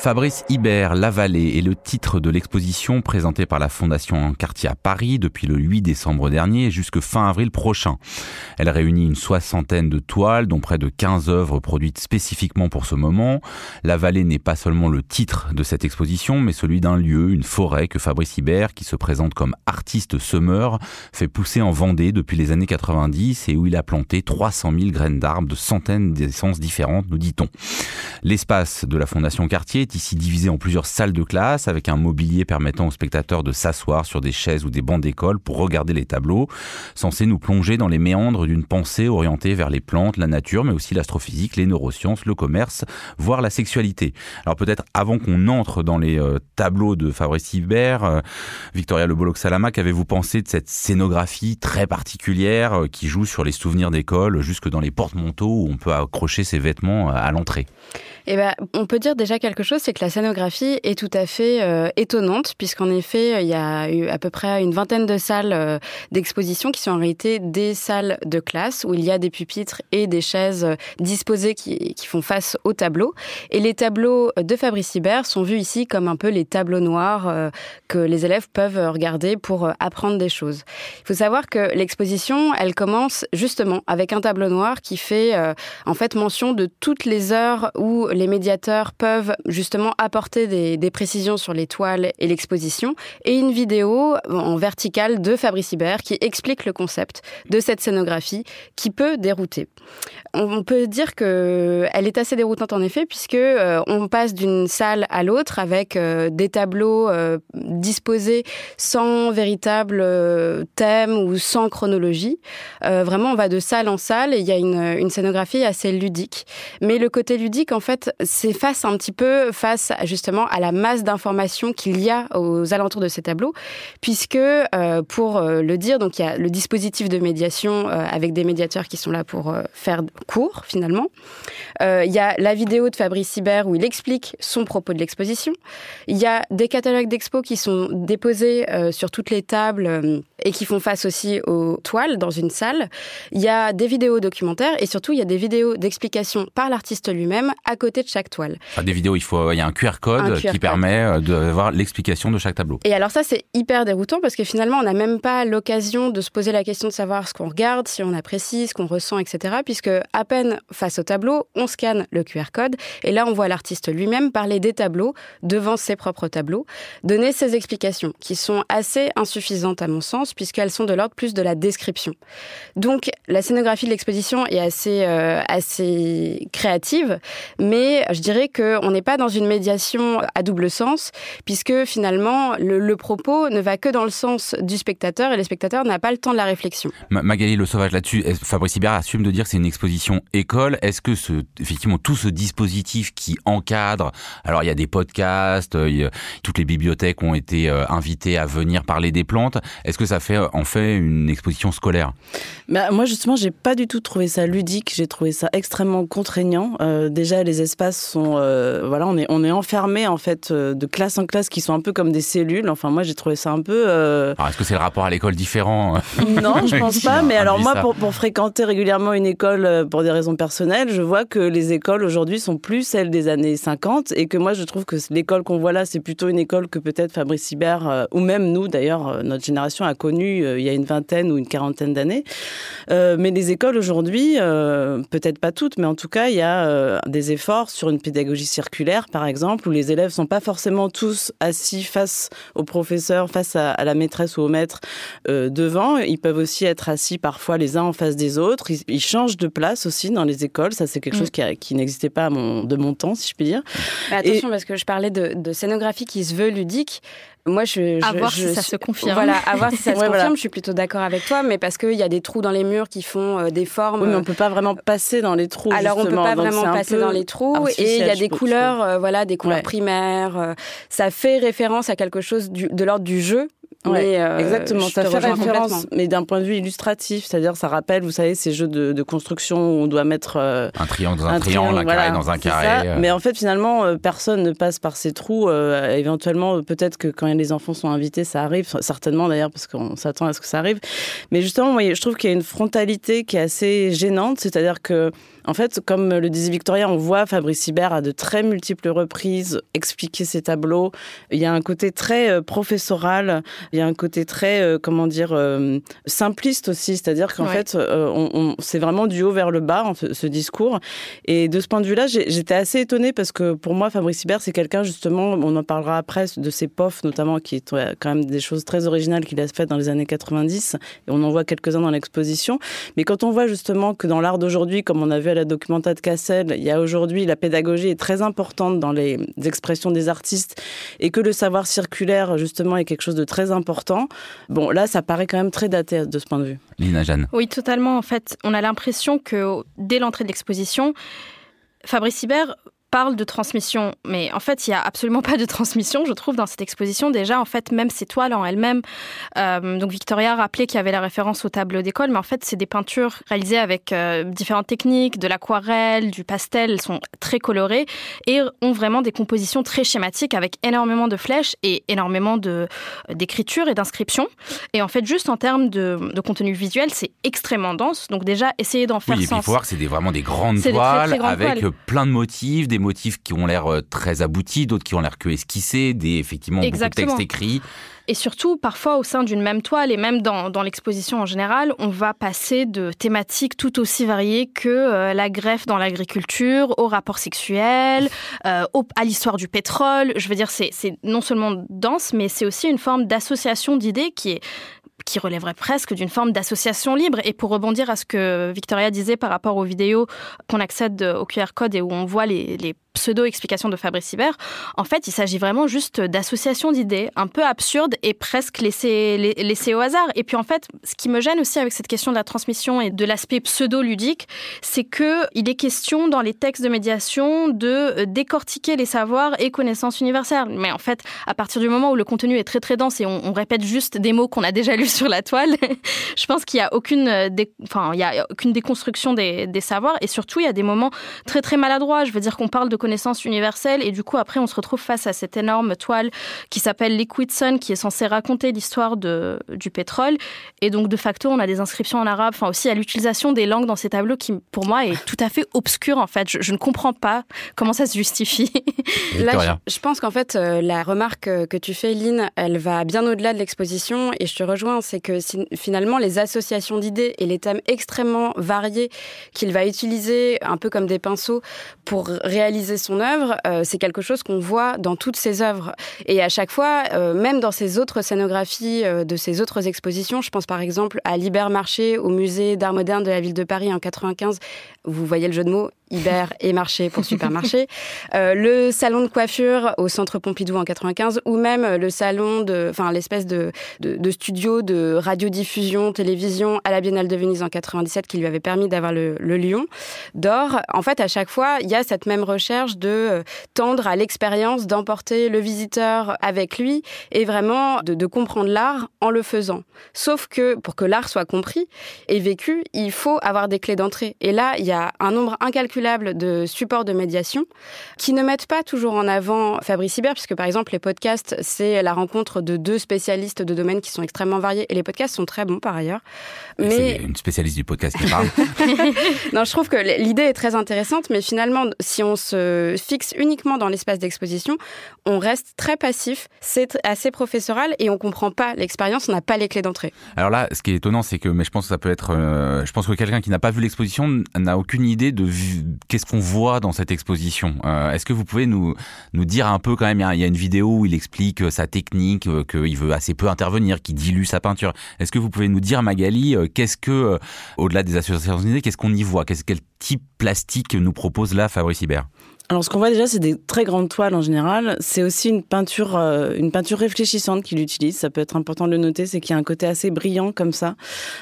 Fabrice Hibert, La Vallée est le titre de l'exposition présentée par la Fondation Cartier à Paris depuis le 8 décembre dernier jusque fin avril prochain. Elle réunit une soixantaine de toiles, dont près de 15 œuvres produites spécifiquement pour ce moment. La Vallée n'est pas seulement le titre de cette exposition, mais celui d'un lieu, une forêt que Fabrice Hibert, qui se présente comme artiste semeur, fait pousser en Vendée depuis les années 90 et où il a planté 300 000 graines d'arbres de centaines d'essences différentes, nous dit-on. L'espace de la Fondation Cartier ici divisé en plusieurs salles de classe avec un mobilier permettant aux spectateurs de s'asseoir sur des chaises ou des bancs d'école pour regarder les tableaux, censés nous plonger dans les méandres d'une pensée orientée vers les plantes, la nature, mais aussi l'astrophysique, les neurosciences, le commerce, voire la sexualité. Alors peut-être avant qu'on entre dans les euh, tableaux de Fabrice Hibert, euh, Victoria Le Bolloc-Salama, qu'avez-vous pensé de cette scénographie très particulière euh, qui joue sur les souvenirs d'école jusque dans les porte-manteaux où on peut accrocher ses vêtements à l'entrée? Eh ben, on peut dire déjà quelque chose, c'est que la scénographie est tout à fait euh, étonnante, puisqu'en effet, il y a eu à peu près une vingtaine de salles euh, d'exposition qui sont en réalité des salles de classe, où il y a des pupitres et des chaises euh, disposées qui, font face aux tableaux. Et les tableaux de Fabrice Hibert sont vus ici comme un peu les tableaux noirs que les élèves peuvent regarder pour apprendre des choses. Il faut savoir que l'exposition, elle commence justement avec un tableau noir qui fait en fait mention de toutes les heures où les médiateurs peuvent justement apporter des, précisions sur les toiles et l'exposition, et une vidéo en verticale de Fabrice Hibert qui explique le concept de cette scénographie qui peut dérouter. On peut dire que elle est assez déroutante en effet puisque euh, on passe d'une salle à l'autre avec euh, des tableaux euh, disposés sans véritable thème ou sans chronologie. vraiment, on va de salle en salle et il y a une scénographie assez ludique. Mais le côté ludique, en fait, s'efface un petit peu face justement à la masse d'informations qu'il y a aux alentours de ces tableaux, puisque euh, pour euh, le dire, donc il y a le dispositif de médiation euh, avec des médiateurs qui sont là pour faire cours finalement. il y a la vidéo de Fabrice Hibert où il explique son propos de l'exposition. Il y a des catalogues d'expo qui sont déposés sur toutes les tables et qui font face aussi aux toiles dans une salle. Il y a des vidéos documentaires et surtout il y a des vidéos d'explication par l'artiste lui-même à côté de chaque toile. des vidéos, il faut, il y a un QR code qui permet euh, d'avoir l'explication de chaque tableau. Et alors ça, c'est hyper déroutant parce que finalement, on n'a même pas l'occasion de se poser la question de savoir ce qu'on regarde, si on apprécie, ce qu'on ressent, etc. Puisque à peine face au tableau, on scanne le QR code et là, on voit l'artiste lui-même parler des tableaux devant ses propres tableaux, donner ses explications qui sont assez insuffisantes à mon sens puisqu'elles sont de l'ordre plus de la description. Donc, la scénographie de l'exposition est assez, euh, assez créative, mais je dirais qu'on n'est pas dans une médiation à double sens, puisque finalement, le, propos ne va que dans le sens du spectateur et le spectateur n'a pas le temps de la réflexion. Magali Le Sauvage là-dessus, Fabrice Hibert assume de dire que c'est une exposition école. Est-ce que ce, effectivement tout ce dispositif qui encadre, alors il y a des podcasts, toutes les bibliothèques ont été euh, invitées à venir parler des plantes, est-ce que ça fait en fait une exposition scolaire? Bah, Moi justement, j'ai pas du tout trouvé ça ludique, j'ai trouvé ça extrêmement contraignant. Euh, déjà, les espaces sont, euh, voilà, on est, on est enfermé en fait euh, de classe en classe qui sont un peu comme des cellules. Enfin, moi, j'ai trouvé ça un peu. Euh, est-ce que c'est le rapport à l'école différent Non, je pense pas. Mais alors moi, pour, pour, fréquenter régulièrement une école pour des raisons personnelles, je vois que les écoles aujourd'hui sont plus celles des années 50 et que moi, je trouve que l'école qu'on voit là, c'est plutôt une école que peut-être Fabrice Hibert ou même nous, d'ailleurs, notre génération a connue il y a une vingtaine ou une quarantaine d'années. mais les écoles aujourd'hui, peut-être pas toutes, mais en tout cas, il y a des efforts sur une pédagogie circulaire, par exemple, où les élèves sont pas forcément tous assis face au professeur, face à, la maîtresse ou au maître euh, devant. Ils peuvent aussi être assis parfois les uns en face des autres. Ils, changent de place aussi dans les écoles. Ça, c'est quelque mm. chose qui, qui n'existait pas de mon temps, si je puis dire. attention, parce que je parlais de, de scénographie qui se veut ludique. Moi, je, à voir si ça se confirme. Voilà, à voir si ça se confirme. Je suis plutôt d'accord avec toi, mais parce qu'il y a des trous dans les murs qui font euh, des formes. Oui, mais on peut pas vraiment passer dans les trous. Alors, on peut pas vraiment passer dans les trous, et il y a des couleurs, euh, voilà, des couleurs primaires. Euh, ça fait référence à quelque chose de l'ordre du jeu, euh, exactement, ça fait référence, mais d'un point de vue illustratif, c'est-à-dire ça rappelle, vous savez, ces jeux de, construction où on doit mettre euh, un triangle dans un, triangle, un carré dans un carré. Euh. Mais en fait, finalement, personne ne passe par ces trous. éventuellement, peut-être que quand les enfants sont invités, ça arrive, certainement d'ailleurs, parce qu'on s'attend à ce que ça arrive. Mais justement, moi, je trouve qu'il y a une frontalité qui est assez gênante, c'est-à-dire que En fait, comme le disait Victoria, on voit Fabrice Hibert à de très multiples reprises expliquer ses tableaux. Il y a un côté très euh, professoral, il y a un côté très, euh, comment dire, euh, simpliste aussi, c'est-à-dire qu'en fait, on, c'est vraiment du haut vers le bas, ce, discours. Et de ce point de vue-là, j'étais assez étonnée parce que pour moi, Fabrice Hibert, c'est quelqu'un justement, on en parlera après, de ses POF notamment, qui est quand même des choses très originales qu'il a faites dans les années 90, et on en voit quelques-uns dans l'exposition. Mais quand on voit justement que dans l'art d'aujourd'hui, comme on a vu à la documenta de Cassel, il y a aujourd'hui, la pédagogie est très importante dans les expressions des artistes, et que le savoir circulaire, justement, est quelque chose de très important. Bon, là, ça paraît quand même très daté de ce point de vue. Lina Jeanne. Oui, totalement. En fait, on a l'impression que dès l'entrée de l'exposition, Fabrice Hibert parle de transmission, mais en fait, il n'y a absolument pas de transmission, je trouve, dans cette exposition. Déjà, en fait, même ces toiles en elles-mêmes, euh, donc Victoria a rappelé qu'il y avait la référence au tableau d'école, mais en fait, c'est des peintures réalisées avec euh, différentes techniques, de l'aquarelle, du pastel, elles sont très colorées et ont vraiment des compositions très schématiques avec énormément de flèches et énormément de d'écriture et d'inscriptions. Et en fait, juste en termes de, contenu visuel, c'est extrêmement dense. Donc déjà, essayer d'en faire oui, sens. il faut voir que c'est vraiment des grandes toiles avec plein de motifs, des motifs qui ont l'air euh, très aboutis, d'autres qui ont l'air que esquissés, des effectivement beaucoup de textes écrits. Et surtout, parfois au sein d'une même toile et même dans, dans l'exposition en général, on va passer de thématiques tout aussi variées que euh, la greffe dans l'agriculture, au rapport sexuel, euh, à l'histoire du pétrole. Je veux dire, c'est non seulement dense, mais c'est aussi une forme d'association d'idées qui est qui relèverait presque d'une forme d'association libre. Et pour rebondir à ce que Victoria disait par rapport aux vidéos qu'on accède au QR code et où on voit les, les pseudo-explication de Fabrice Hibert, en fait, il s'agit vraiment juste d'associations d'idées un peu absurdes et presque laissées, au hasard. Et puis, en fait, ce qui me gêne aussi avec cette question de la transmission et de l'aspect pseudo-ludique, c'est que il est question dans les textes de médiation de euh, décortiquer les savoirs et connaissances universelles. Mais en fait, à partir du moment où le contenu est très très dense et on, répète juste des mots qu'on a déjà lus sur la toile, je pense qu'il n'y a aucune, euh, enfin, a aucune déconstruction des, des savoirs et surtout il y a des moments très très maladroits. Je veux dire qu'on parle de connaissance universelle. Et du coup, après, on se retrouve face à cette énorme toile qui s'appelle Liquid Sun, qui est censée raconter l'histoire du pétrole. Et donc, de facto, on a des inscriptions en arabe, enfin aussi à l'utilisation des langues dans ces tableaux qui, pour moi, est tout à fait obscur, en fait. Je, ne comprends pas comment ça se justifie. Là, je, pense qu'en fait, euh, la remarque que tu fais, Lynn, elle va bien au-delà de l'exposition. Et je te rejoins, c'est que finalement, les associations d'idées et les thèmes extrêmement variés qu'il va utiliser, un peu comme des pinceaux, pour réaliser son œuvre, euh, c'est quelque chose qu'on voit dans toutes ses œuvres. Et à chaque fois, euh, même dans ses autres scénographies euh, de ses autres expositions, je pense par exemple à Marché au musée d'art moderne de la ville de Paris en 95. Vous voyez le jeu de mots, Iber et marché pour supermarché. le salon de coiffure au centre Pompidou en 95 ou même le salon de, enfin l'espèce de, de, studio de radiodiffusion, télévision à la Biennale de Venise en 97 qui lui avait permis d'avoir le, le lion d'or. En fait, à chaque fois, il y a cette même recherche de euh, tendre à l'expérience, d'emporter le visiteur avec lui et vraiment de, comprendre l'art en le faisant. Sauf que pour que l'art soit compris et vécu, il faut avoir des clés d'entrée. Et là, il y a un nombre incalculable de supports de médiation qui ne mettent pas toujours en avant Fabrice Hibert, puisque par exemple les podcasts, c'est la rencontre de deux spécialistes de domaines qui sont extrêmement variés et les podcasts sont très bons par ailleurs. Mais c'est une spécialiste du podcast qui parle. non, je trouve que l'idée est très intéressante, mais finalement, si on se fixe uniquement dans l'espace d'exposition, on reste très passif, c'est assez professoral et on comprend pas l'expérience, on n'a pas les clés d'entrée. Alors là, ce qui est étonnant, c'est que, mais je pense que ça peut être, euh, je pense que quelqu'un qui n'a pas vu l'exposition n'a aucune idée de qu'est-ce qu'on voit dans cette exposition. Euh, est-ce que vous pouvez nous nous dire un peu quand même, il y a une vidéo où il explique euh, sa technique, qu'il veut assez peu intervenir, qu'il dilue sa peinture. Est-ce que vous pouvez nous dire, Magali, qu'est-ce que, au-delà des associations d'idées, qu'est-ce qu'on y voit? Quel type plastique nous propose là Fabrice Hibert? Alors ce qu'on voit déjà, c'est des très grandes toiles en général. C'est aussi une peinture, euh, une peinture réfléchissante qu'il utilise. Ça peut être important de le noter, c'est qu'il y a un côté assez brillant comme ça,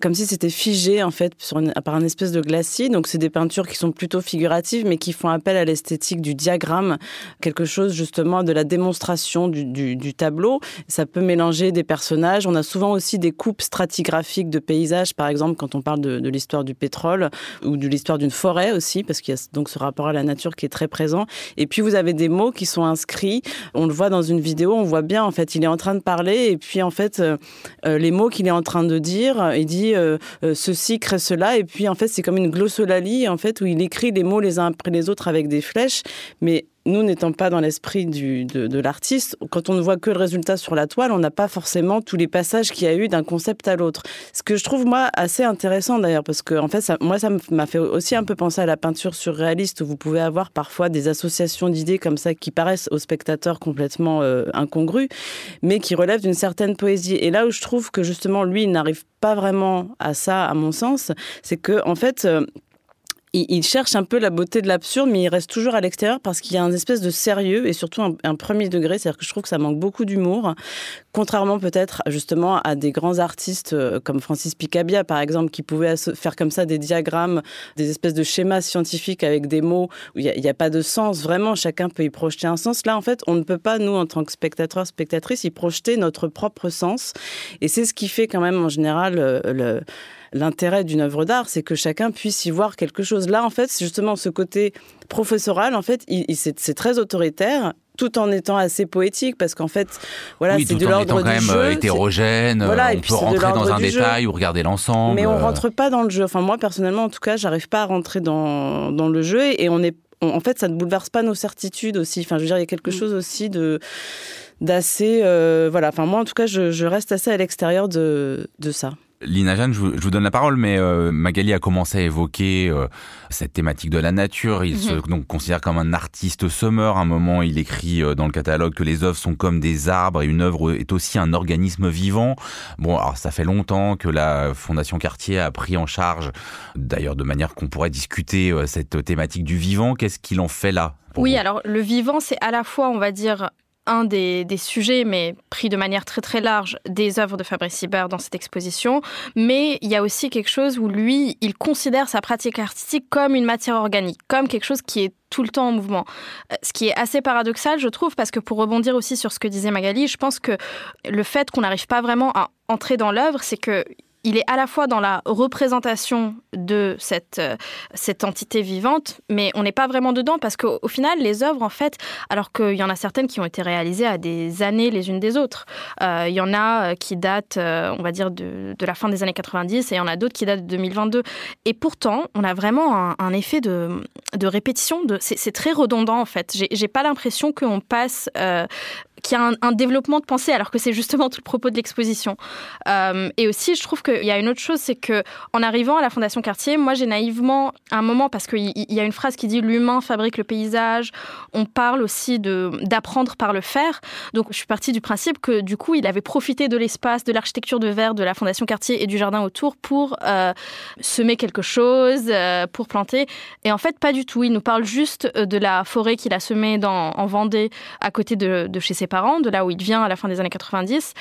comme si c'était figé en fait sur par un espèce de glacis. Donc c'est des peintures qui sont plutôt figuratives, mais qui font appel à l'esthétique du diagramme, quelque chose justement de la démonstration du, tableau. Ça peut mélanger des personnages. On a souvent aussi des coupes stratigraphiques de paysages, par exemple quand on parle de l'histoire du pétrole ou de l'histoire d'une forêt aussi, parce qu'il y a donc ce rapport à la nature qui est très présent Et puis vous avez des mots qui sont inscrits. On le voit dans une vidéo, on voit bien en fait, il est en train de parler. Et puis en fait euh, euh, les mots qu'il est en train de dire, il dit ceci crée cela. Et puis en fait c'est comme une glossolalie en fait où il écrit les mots les uns après les autres avec des flèches, mais nous n'étant pas dans l'esprit de, l'artiste, quand on ne voit que le résultat sur la toile, on n'a pas forcément tous les passages qu'il y a eu d'un concept à l'autre. Ce que je trouve moi assez intéressant d'ailleurs, parce que en fait, ça, moi, ça m'a fait aussi un peu penser à la peinture surréaliste, où vous pouvez avoir parfois des associations d'idées comme ça qui paraissent aux spectateurs complètement euh, incongrues, mais qui relèvent d'une certaine poésie. Et là où je trouve que justement lui il n'arrive pas vraiment à ça, à mon sens, c'est que en fait. Euh, il, cherche un peu la beauté de l'absurde, mais il reste toujours à l'extérieur parce qu'il y a un espèce de sérieux et surtout un, premier degré. C'est-à-dire que je trouve que ça manque beaucoup d'humour, contrairement peut-être justement à des grands artistes euh, comme Francis Picabia, par exemple, qui pouvaient faire comme ça des diagrammes, des espèces de schémas scientifiques avec des mots où il n'y a, pas de sens. Vraiment, chacun peut y projeter un sens. Là, en fait, on ne peut pas, nous, en tant que spectateurs, spectatrices, y projeter notre propre sens. Et c'est ce qui fait quand même en général euh, le l'intérêt d'une œuvre d'art, c'est que chacun puisse y voir quelque chose. Là, en fait, c'est justement ce côté professoral, en fait, il, c'est très autoritaire tout en étant assez poétique parce qu'en fait voilà c'est de l'ordre du quand même euh, hétérogène voilà, on peut rentrer dans un détail ou regarder l'ensemble. Mais on rentre pas dans le jeu. Enfin moi personnellement en tout cas j'arrive pas à rentrer dans, dans le jeu et on est en fait ça ne bouleverse pas nos certitudes aussi. Enfin je veux dire il y a quelque mm. chose aussi de d'assez euh, voilà. Enfin moi en tout cas je, je reste assez à l'extérieur de, de ça Lina Jeanne, je vous, donne la parole, mais euh, Magali a commencé à évoquer euh, cette thématique de la nature. Il se mhm. donc, considère comme un artiste semeur. À un moment, il écrit euh, dans le catalogue que les œuvres sont comme des arbres et une œuvre est aussi un organisme vivant. Bon, alors ça fait longtemps que la Fondation Cartier a pris en charge, d'ailleurs de manière qu'on pourrait discuter cette thématique du vivant. Qu'est-ce qu'il en fait là Oui, alors le vivant, c'est à la fois, on va dire, un des, sujets, mais pris de manière très très large, des œuvres de Fabrice Hibert dans cette exposition. Mais il y a aussi quelque chose où lui, il considère sa pratique artistique comme une matière organique, comme quelque chose qui est tout le temps en mouvement. Euh, ce qui est assez paradoxal, je trouve, parce que pour rebondir aussi sur ce que disait Magali, je pense que le fait qu'on n'arrive pas vraiment à entrer dans l'œuvre, c'est que il est à la fois dans la représentation de cette, euh, cette entité vivante, mais on n'est pas vraiment dedans parce qu'au final, les œuvres, en fait, alors qu'il y en a certaines qui ont été réalisées à des années les unes des autres, euh, il y en a euh, qui datent, on va dire, de, la fin des années 90 et il y en a d'autres qui datent de 2022. Et pourtant, on a vraiment un, effet de, de répétition. C'est, très redondant, en fait. J'ai pas l'impression qu'on passe qu'il y a un, développement de pensée, alors que c'est justement tout le propos de l'exposition. Euh, et aussi, je trouve qu'il y a une autre chose, c'est que en arrivant à la Fondation Cartier, moi j'ai naïvement un moment, parce qu'il y a une phrase qui dit l'humain fabrique le paysage. On parle aussi d'apprendre par le faire. Donc je suis partie du principe que du coup, il avait profité de l'espace, de l'architecture de verre de la Fondation Cartier et du jardin autour pour euh, semer quelque chose, euh, pour planter. Et en fait, pas du tout. Il nous parle juste de la forêt qu'il a semée en Vendée, à côté de, de chez ses parents, de là où il vient à la fin des années 90.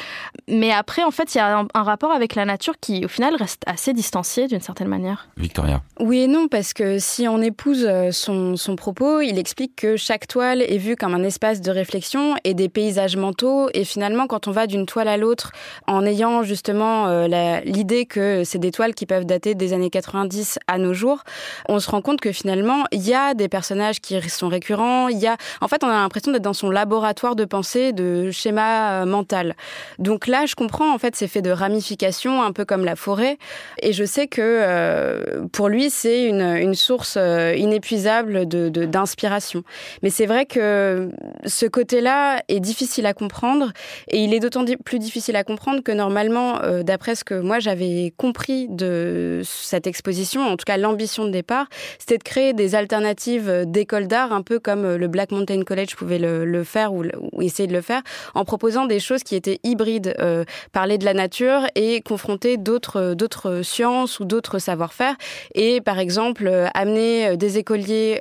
Mais après, en fait, il y a un, rapport avec la nature qui, au final, reste assez distancié d'une certaine manière. Victoria. Oui et non, parce que si on épouse euh, son, son propos, il explique que chaque toile est vue comme un espace de réflexion et des paysages mentaux. Et finalement, quand on va d'une toile à l'autre, en ayant justement euh, l'idée que c'est des toiles qui peuvent dater des années 90 à nos jours, on se rend compte que finalement, il y a des personnages qui sont récurrents. Il y a, en fait, on a l'impression d'être dans son laboratoire de pensée de schéma euh, mental. Donc là, je comprends en fait ces faits de ramification, un peu comme la forêt. Et je sais que euh, pour lui, c'est une, source euh, inépuisable d'inspiration. De. Mais c'est vrai que ce côté-là est difficile à comprendre. Et il est d'autant plus difficile à comprendre que normalement, d'après ce que moi j'avais compris de cette exposition, en tout cas l'ambition de départ, c'était de créer des alternatives d'école d'art, un peu comme le Black Mountain College pouvait le, le faire ou, ou essayer de le faire en proposant des choses qui étaient hybrides, euh, parler de la nature et confronter d'autres d'autres sciences ou d'autres savoir-faire. Et par exemple euh, amener euh, des écoliers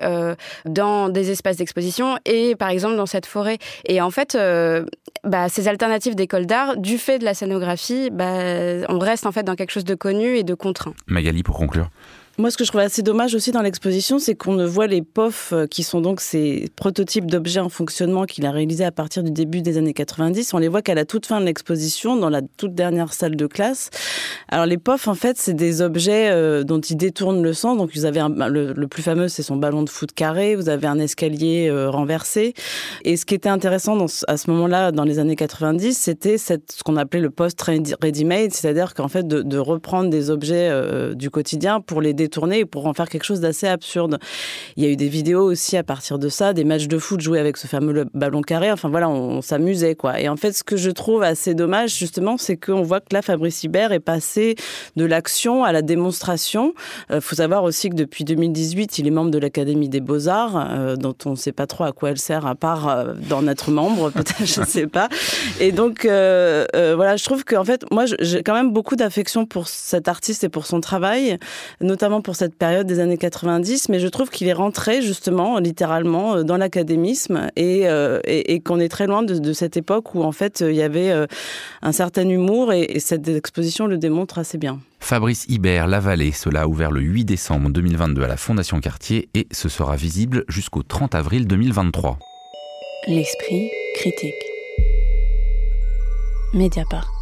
dans des espaces d'exposition et par exemple dans cette forêt. Et en fait bah, ces alternatives d'école d'art du fait de la scénographie bah, on reste en fait dans quelque chose de connu et de contraint. Magali pour conclure Moi, ce que je trouve assez dommage aussi dans l'exposition, c'est qu'on ne voit les POF, euh, qui sont donc ces prototypes d'objets en fonctionnement qu'il a réalisés à partir du début des années 90. On les voit qu'à la toute fin de l'exposition, dans la toute dernière salle de classe. Alors, les POF, en fait, c'est des objets euh, dont ils détournent le sens. Donc, vous avez un, le, plus fameux, c'est son ballon de foot carré. Vous avez un escalier euh, renversé. Et ce qui était intéressant à ce moment-là, dans les années 90, c'était ce qu'on appelait le post-ready-made, c'est-à-dire qu'en fait, de, reprendre des objets du quotidien pour les tourner pour en faire quelque chose d'assez absurde. Il y a eu des vidéos aussi à partir de ça, des matchs de foot joués avec ce fameux ballon carré. Enfin voilà, on, s'amusait quoi. Et en fait, ce que je trouve assez dommage justement, c'est qu'on voit que là, Fabrice Hibert est passé de l'action à la démonstration. Il euh, faut savoir aussi que depuis 2018, il est membre de l'Académie des Beaux-Arts, euh, dont on ne sait pas trop à quoi elle sert, à part euh, d'en être membre, peut-être, je ne sais pas. Et donc, voilà, je trouve qu'en fait, moi, j'ai quand même beaucoup d'affection pour cet artiste et pour son travail, notamment pour cette période des années 90, mais je trouve qu'il est rentré justement, littéralement, euh, dans l'académisme euh, et, et, qu'on est très loin de, cette époque où en fait il y avait euh, un certain humour et, cette exposition le démontre assez bien. Fabrice Hibert, La Vallée, cela a ouvert le 8 décembre 2022 à la Fondation Cartier et ce sera visible jusqu'au 30 avril 2023. L'esprit critique. Mediapart.